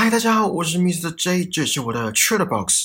嗨，大家好，我是 Mr. J，这是我的 Chat Box。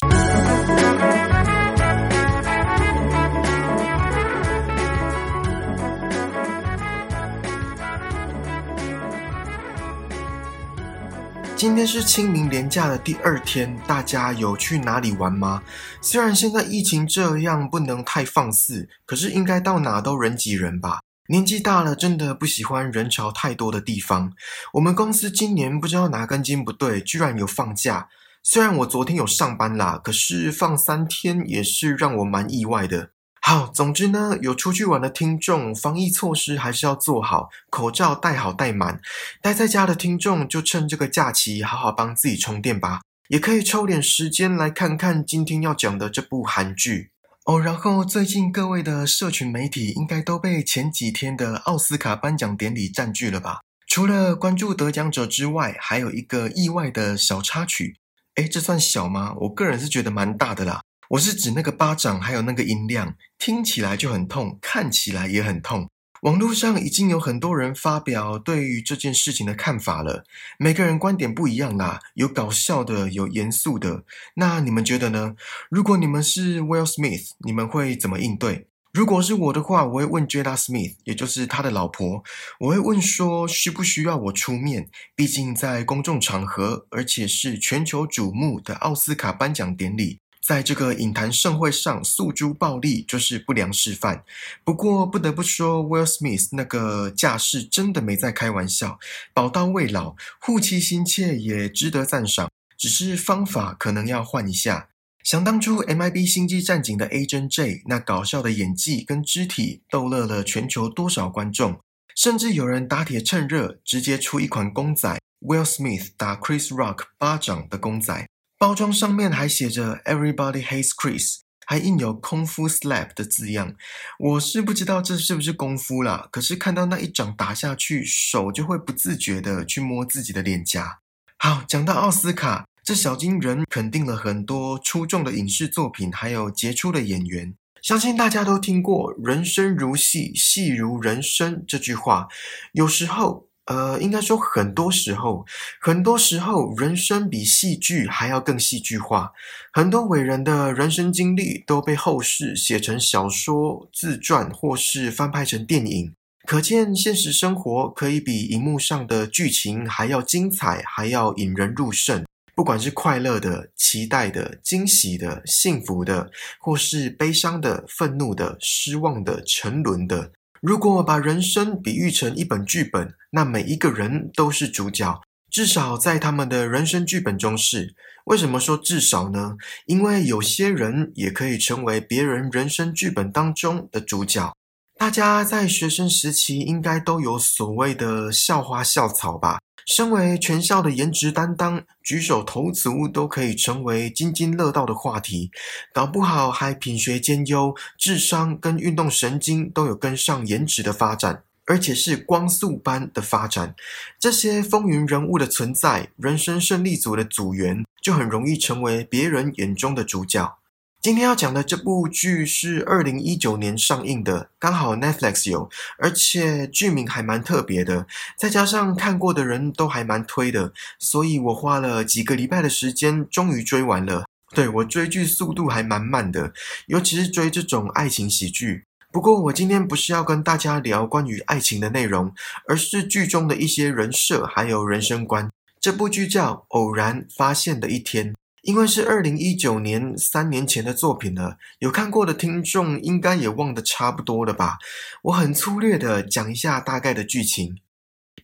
今天是清明连假的第二天，大家有去哪里玩吗？虽然现在疫情这样，不能太放肆，可是应该到哪都人挤人吧。年纪大了，真的不喜欢人潮太多的地方。我们公司今年不知道哪根筋不对，居然有放假。虽然我昨天有上班啦，可是放三天也是让我蛮意外的。好，总之呢，有出去玩的听众，防疫措施还是要做好，口罩戴好戴满。待在家的听众，就趁这个假期好好帮自己充电吧。也可以抽点时间来看看今天要讲的这部韩剧。哦，然后最近各位的社群媒体应该都被前几天的奥斯卡颁奖典礼占据了吧？除了关注得奖者之外，还有一个意外的小插曲。诶，这算小吗？我个人是觉得蛮大的啦。我是指那个巴掌，还有那个音量，听起来就很痛，看起来也很痛。网络上已经有很多人发表对于这件事情的看法了，每个人观点不一样啦，有搞笑的，有严肃的。那你们觉得呢？如果你们是 Will Smith，你们会怎么应对？如果是我的话，我会问 Jada Smith，也就是他的老婆，我会问说需不需要我出面？毕竟在公众场合，而且是全球瞩目的奥斯卡颁奖典礼。在这个影坛盛会上诉诸暴力，就是不良示范。不过不得不说，Will Smith 那个架势真的没在开玩笑，宝刀未老，护妻心切，也值得赞赏。只是方法可能要换一下。想当初 MIB 星际战警的 Agent J 那搞笑的演技跟肢体，逗乐了全球多少观众？甚至有人打铁趁热，直接出一款公仔，Will Smith 打 Chris Rock 巴掌的公仔。包装上面还写着 “Everybody hates Chris”，还印有“功夫 slap” 的字样。我是不知道这是不是功夫啦，可是看到那一掌打下去，手就会不自觉的去摸自己的脸颊。好，讲到奥斯卡，这小金人肯定了很多出众的影视作品，还有杰出的演员。相信大家都听过“人生如戏，戏如人生”这句话。有时候。呃，应该说，很多时候，很多时候，人生比戏剧还要更戏剧化。很多伟人的人生经历都被后世写成小说、自传，或是翻拍成电影。可见，现实生活可以比荧幕上的剧情还要精彩，还要引人入胜。不管是快乐的、期待的、惊喜的、幸福的，或是悲伤的、愤怒的、失望的、沉沦的。如果把人生比喻成一本剧本，那每一个人都是主角，至少在他们的人生剧本中是。为什么说至少呢？因为有些人也可以成为别人人生剧本当中的主角。大家在学生时期应该都有所谓的校花校草吧？身为全校的颜值担当，举手投足都可以成为津津乐道的话题，搞不好还品学兼优，智商跟运动神经都有跟上颜值的发展，而且是光速般的发展。这些风云人物的存在，人生胜利组的组员就很容易成为别人眼中的主角。今天要讲的这部剧是二零一九年上映的，刚好 Netflix 有，而且剧名还蛮特别的，再加上看过的人都还蛮推的，所以我花了几个礼拜的时间，终于追完了。对我追剧速度还蛮慢的，尤其是追这种爱情喜剧。不过我今天不是要跟大家聊关于爱情的内容，而是剧中的一些人设还有人生观。这部剧叫《偶然发现的一天》。因为是二零一九年三年前的作品了，有看过的听众应该也忘得差不多了吧？我很粗略的讲一下大概的剧情。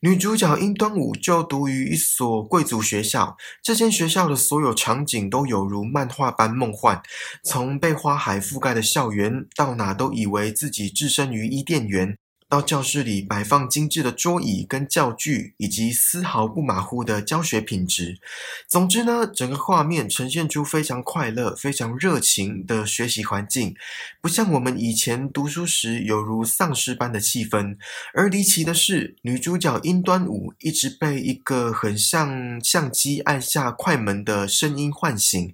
女主角殷端午就读于一所贵族学校，这间学校的所有场景都有如漫画般梦幻，从被花海覆盖的校园，到哪都以为自己置身于伊甸园。到教室里摆放精致的桌椅跟教具，以及丝毫不马虎的教学品质。总之呢，整个画面呈现出非常快乐、非常热情的学习环境，不像我们以前读书时有如丧尸般的气氛。而离奇的是，女主角殷端午一直被一个很像相机按下快门的声音唤醒，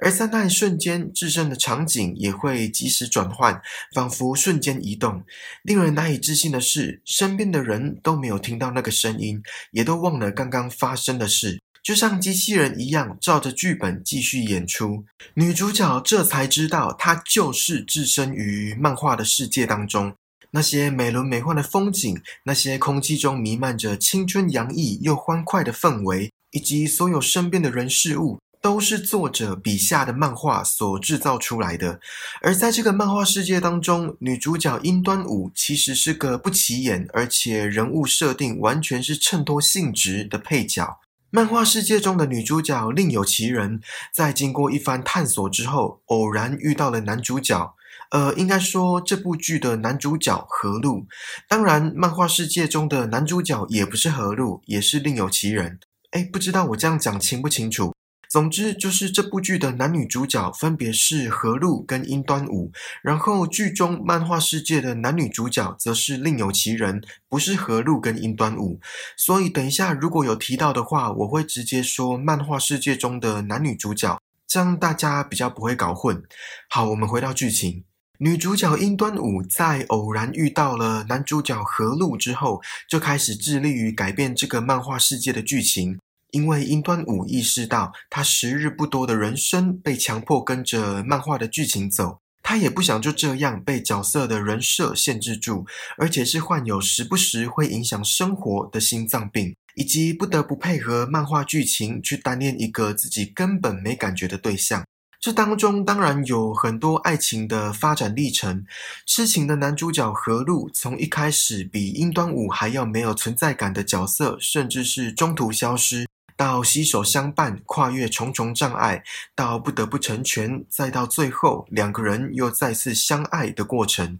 而在那一瞬间，自身的场景也会及时转换，仿佛瞬间移动，令人难以置。幸的是，身边的人都没有听到那个声音，也都忘了刚刚发生的事，就像机器人一样，照着剧本继续演出。女主角这才知道，她就是置身于漫画的世界当中。那些美轮美奂的风景，那些空气中弥漫着青春洋溢又欢快的氛围，以及所有身边的人事物，都是作者笔下的漫画所制造出来的。而在这个漫画世界当中，女主角樱端舞其实是个不起眼，而且人物设定完全是衬托性质的配角。漫画世界中的女主角另有其人，在经过一番探索之后，偶然遇到了男主角。呃，应该说这部剧的男主角何路，当然，漫画世界中的男主角也不是何路，也是另有其人。哎，不知道我这样讲清不清楚？总之，就是这部剧的男女主角分别是何路跟樱端午，然后剧中漫画世界的男女主角则是另有其人，不是何路跟樱端午。所以，等一下如果有提到的话，我会直接说漫画世界中的男女主角，这样大家比较不会搞混。好，我们回到剧情。女主角樱端午在偶然遇到了男主角何路之后，就开始致力于改变这个漫画世界的剧情。因为英端舞意识到，她时日不多的人生被强迫跟着漫画的剧情走，她也不想就这样被角色的人设限制住，而且是患有时不时会影响生活的心脏病，以及不得不配合漫画剧情去单恋一个自己根本没感觉的对象。这当中当然有很多爱情的发展历程。痴情的男主角何路，从一开始比英端舞还要没有存在感的角色，甚至是中途消失，到携手相伴，跨越重重障碍，到不得不成全，再到最后两个人又再次相爱的过程。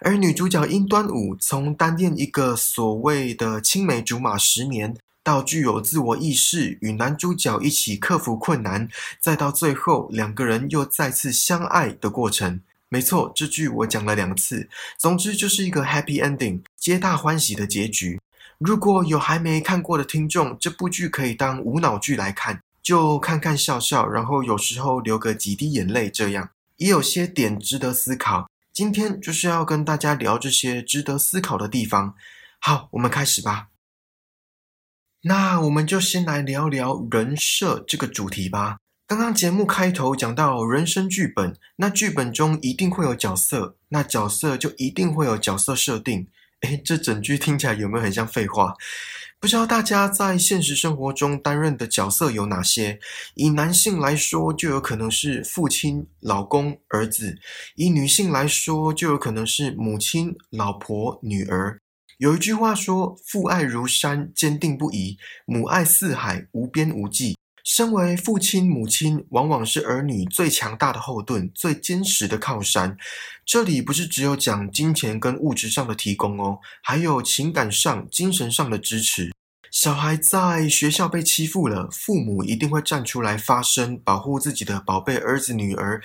而女主角殷端午，从单恋一个所谓的青梅竹马十年。到具有自我意识，与男主角一起克服困难，再到最后两个人又再次相爱的过程。没错，这句我讲了两次。总之就是一个 happy ending，皆大欢喜的结局。如果有还没看过的听众，这部剧可以当无脑剧来看，就看看笑笑，然后有时候流个几滴眼泪，这样也有些点值得思考。今天就是要跟大家聊这些值得思考的地方。好，我们开始吧。那我们就先来聊聊人设这个主题吧。刚刚节目开头讲到人生剧本，那剧本中一定会有角色，那角色就一定会有角色设定。诶，这整句听起来有没有很像废话？不知道大家在现实生活中担任的角色有哪些？以男性来说，就有可能是父亲、老公、儿子；以女性来说，就有可能是母亲、老婆、女儿。有一句话说：“父爱如山，坚定不移；母爱似海，无边无际。”身为父亲、母亲，往往是儿女最强大的后盾、最坚实的靠山。这里不是只有讲金钱跟物质上的提供哦，还有情感上、精神上的支持。小孩在学校被欺负了，父母一定会站出来发声，保护自己的宝贝儿子、女儿。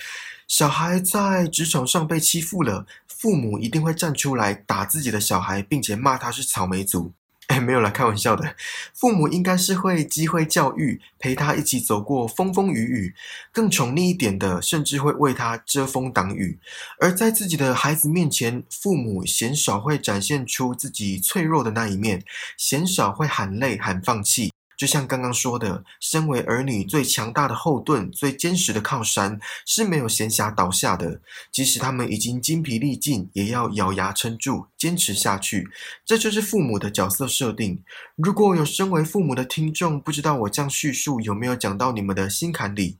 小孩在职场上被欺负了，父母一定会站出来打自己的小孩，并且骂他是草莓族。哎，没有啦，开玩笑的。父母应该是会机会教育，陪他一起走过风风雨雨。更宠溺一点的，甚至会为他遮风挡雨。而在自己的孩子面前，父母鲜少会展现出自己脆弱的那一面，鲜少会喊累喊放弃。就像刚刚说的，身为儿女最强大的后盾、最坚实的靠山，是没有闲暇倒下的。即使他们已经精疲力尽，也要咬牙撑住，坚持下去。这就是父母的角色设定。如果有身为父母的听众，不知道我这样叙述有没有讲到你们的心坎里？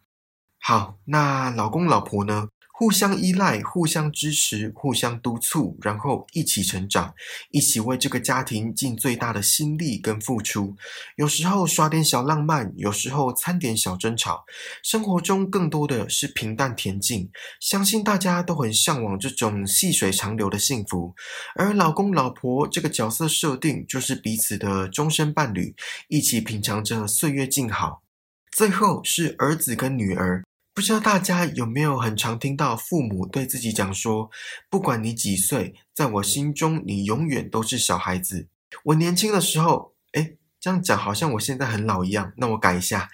好，那老公老婆呢？互相依赖，互相支持，互相督促，然后一起成长，一起为这个家庭尽最大的心力跟付出。有时候耍点小浪漫，有时候掺点小争吵。生活中更多的是平淡恬静。相信大家都很向往这种细水长流的幸福。而老公老婆这个角色设定，就是彼此的终身伴侣，一起品尝着岁月静好。最后是儿子跟女儿。不知道大家有没有很常听到父母对自己讲说：“不管你几岁，在我心中你永远都是小孩子。”我年轻的时候，哎，这样讲好像我现在很老一样。那我改一下，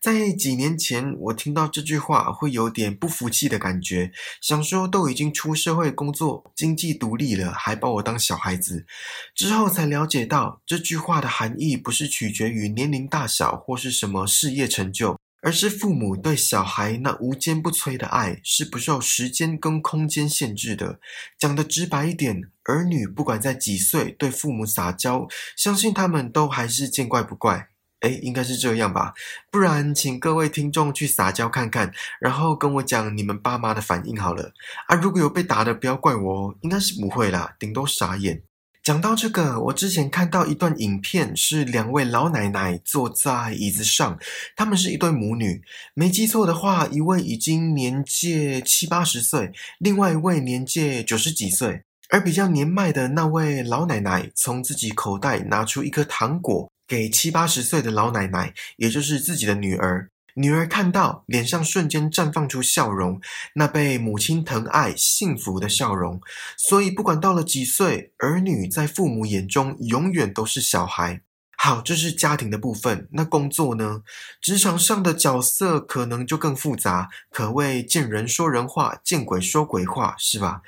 在几年前我听到这句话会有点不服气的感觉，想说都已经出社会工作、经济独立了，还把我当小孩子。之后才了解到这句话的含义不是取决于年龄大小或是什么事业成就。而是父母对小孩那无坚不摧的爱是不受时间跟空间限制的。讲的直白一点，儿女不管在几岁对父母撒娇，相信他们都还是见怪不怪。哎，应该是这样吧？不然，请各位听众去撒娇看看，然后跟我讲你们爸妈的反应好了。啊，如果有被打的，不要怪我哦，应该是不会啦，顶多傻眼。讲到这个，我之前看到一段影片，是两位老奶奶坐在椅子上，她们是一对母女。没记错的话，一位已经年届七八十岁，另外一位年届九十几岁。而比较年迈的那位老奶奶，从自己口袋拿出一颗糖果，给七八十岁的老奶奶，也就是自己的女儿。女儿看到，脸上瞬间绽放出笑容，那被母亲疼爱、幸福的笑容。所以，不管到了几岁，儿女在父母眼中永远都是小孩。好，这是家庭的部分。那工作呢？职场上的角色可能就更复杂，可谓见人说人话，见鬼说鬼话，是吧？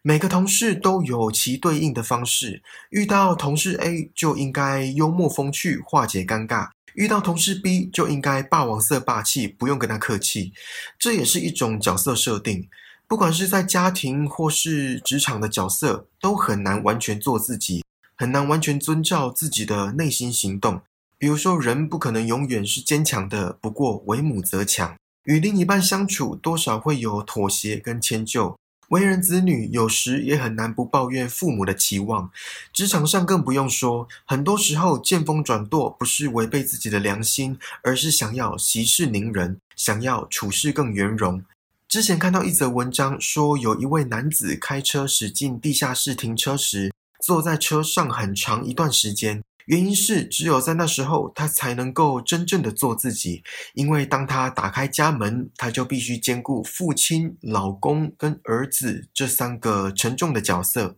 每个同事都有其对应的方式。遇到同事 A，就应该幽默风趣，化解尴尬。遇到同事 B 就应该霸王色霸气，不用跟他客气，这也是一种角色设定。不管是在家庭或是职场的角色，都很难完全做自己，很难完全遵照自己的内心行动。比如说，人不可能永远是坚强的，不过为母则强。与另一半相处，多少会有妥协跟迁就。为人子女，有时也很难不抱怨父母的期望；职场上更不用说，很多时候见风转舵，不是违背自己的良心，而是想要息事宁人，想要处事更圆融。之前看到一则文章，说有一位男子开车驶进地下室停车时，坐在车上很长一段时间。原因是，只有在那时候，他才能够真正的做自己。因为当他打开家门，他就必须兼顾父亲、老公跟儿子这三个沉重的角色。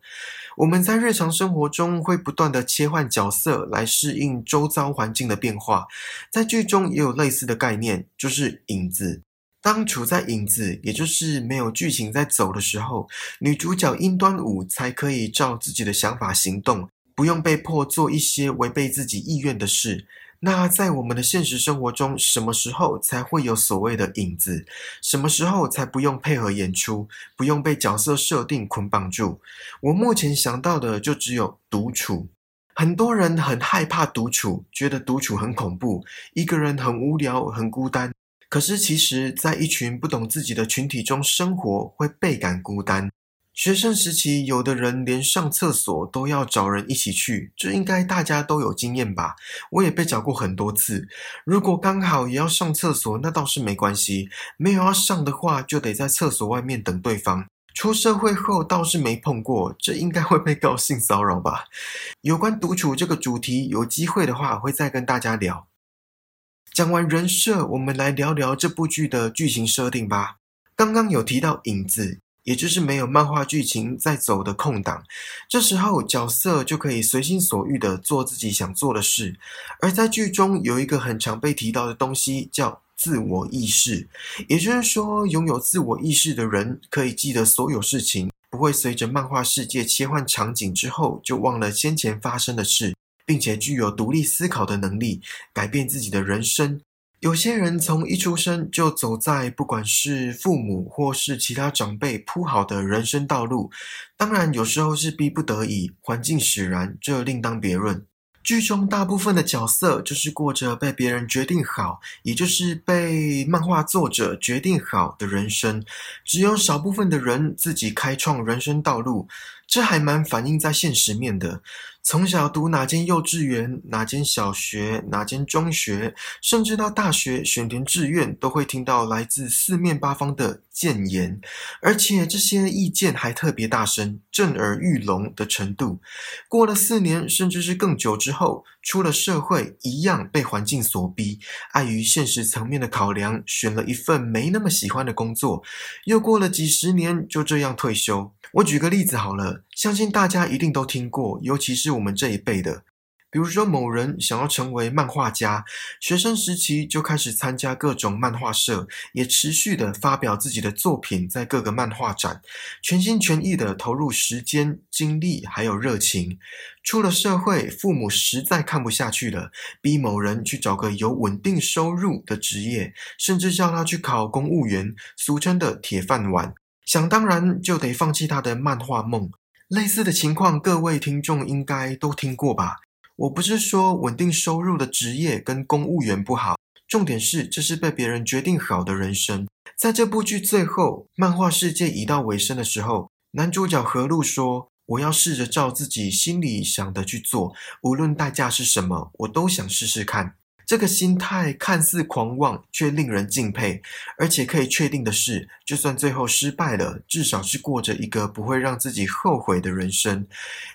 我们在日常生活中会不断的切换角色来适应周遭环境的变化。在剧中也有类似的概念，就是影子。当处在影子，也就是没有剧情在走的时候，女主角殷端午才可以照自己的想法行动。不用被迫做一些违背自己意愿的事。那在我们的现实生活中，什么时候才会有所谓的影子？什么时候才不用配合演出，不用被角色设定捆绑住？我目前想到的就只有独处。很多人很害怕独处，觉得独处很恐怖，一个人很无聊、很孤单。可是其实，在一群不懂自己的群体中生活，会倍感孤单。学生时期，有的人连上厕所都要找人一起去，这应该大家都有经验吧？我也被找过很多次。如果刚好也要上厕所，那倒是没关系；没有要上的话，就得在厕所外面等对方。出社会后倒是没碰过，这应该会被告性骚扰吧？有关独处这个主题，有机会的话会再跟大家聊。讲完人设，我们来聊聊这部剧的剧情设定吧。刚刚有提到影子。也就是没有漫画剧情在走的空档，这时候角色就可以随心所欲的做自己想做的事。而在剧中有一个很常被提到的东西，叫自我意识。也就是说，拥有自我意识的人可以记得所有事情，不会随着漫画世界切换场景之后就忘了先前发生的事，并且具有独立思考的能力，改变自己的人生。有些人从一出生就走在不管是父母或是其他长辈铺好的人生道路，当然有时候是逼不得已，环境使然，这另当别论。剧中大部分的角色就是过着被别人决定好，也就是被漫画作者决定好的人生，只有少部分的人自己开创人生道路，这还蛮反映在现实面的。从小读哪间幼稚园、哪间小学、哪间中学，甚至到大学选填志愿，都会听到来自四面八方的谏言，而且这些意见还特别大声、震耳欲聋的程度。过了四年，甚至是更久之后，出了社会，一样被环境所逼，碍于现实层面的考量，选了一份没那么喜欢的工作。又过了几十年，就这样退休。我举个例子好了，相信大家一定都听过，尤其是我们这一辈的，比如说，某人想要成为漫画家，学生时期就开始参加各种漫画社，也持续的发表自己的作品在各个漫画展，全心全意的投入时间、精力还有热情。出了社会，父母实在看不下去了，逼某人去找个有稳定收入的职业，甚至叫他去考公务员，俗称的铁饭碗。想当然就得放弃他的漫画梦。类似的情况，各位听众应该都听过吧？我不是说稳定收入的职业跟公务员不好，重点是这是被别人决定好的人生。在这部剧最后，漫画世界已到尾声的时候，男主角何路说：“我要试着照自己心里想的去做，无论代价是什么，我都想试试看。”这个心态看似狂妄，却令人敬佩。而且可以确定的是，就算最后失败了，至少是过着一个不会让自己后悔的人生。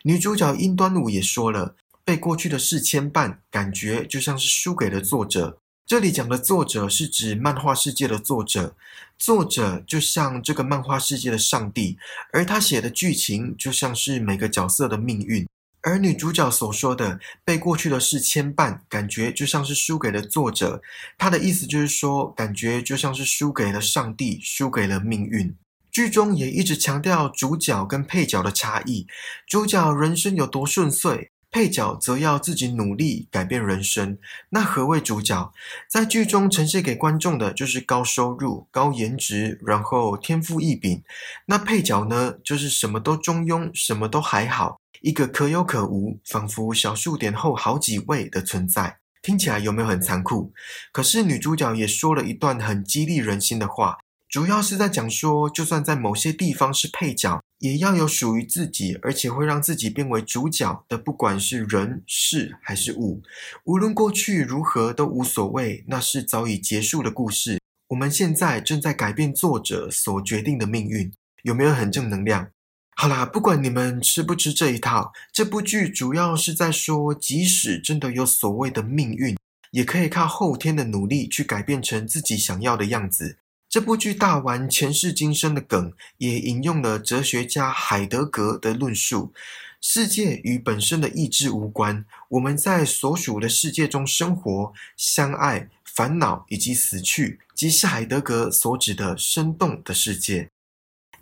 女主角殷端午也说了。被过去的事牵绊，感觉就像是输给了作者。这里讲的作者是指漫画世界的作者，作者就像这个漫画世界的上帝，而他写的剧情就像是每个角色的命运。而女主角所说的被过去的事牵绊，感觉就像是输给了作者。她的意思就是说，感觉就像是输给了上帝，输给了命运。剧中也一直强调主角跟配角的差异，主角人生有多顺遂。配角则要自己努力改变人生。那何谓主角？在剧中呈现给观众的就是高收入、高颜值，然后天赋异禀。那配角呢，就是什么都中庸，什么都还好，一个可有可无，仿佛小数点后好几位的存在。听起来有没有很残酷？可是女主角也说了一段很激励人心的话。主要是在讲说，就算在某些地方是配角，也要有属于自己，而且会让自己变为主角的，不管是人、事还是物，无论过去如何都无所谓，那是早已结束的故事。我们现在正在改变作者所决定的命运，有没有很正能量？好啦，不管你们吃不吃这一套，这部剧主要是在说，即使真的有所谓的命运，也可以靠后天的努力去改变成自己想要的样子。这部剧大玩前世今生的梗，也引用了哲学家海德格的论述：世界与本身的意志无关。我们在所属的世界中生活、相爱、烦恼以及死去，即是海德格所指的生动的世界。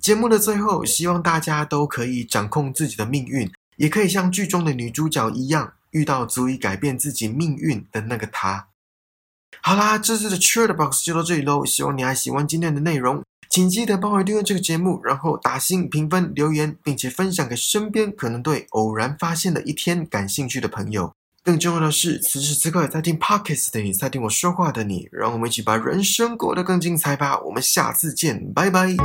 节目的最后，希望大家都可以掌控自己的命运，也可以像剧中的女主角一样，遇到足以改变自己命运的那个他。好啦，这次的 c h a r t Box 就到这里喽。希望你还喜欢今天的内容，请记得帮我订阅这个节目，然后打星评分、留言，并且分享给身边可能对偶然发现的一天感兴趣的朋友。更重要的是，此时此刻在听 Pockets 的你，在听我说话的你，让我们一起把人生过得更精彩吧。我们下次见，拜拜。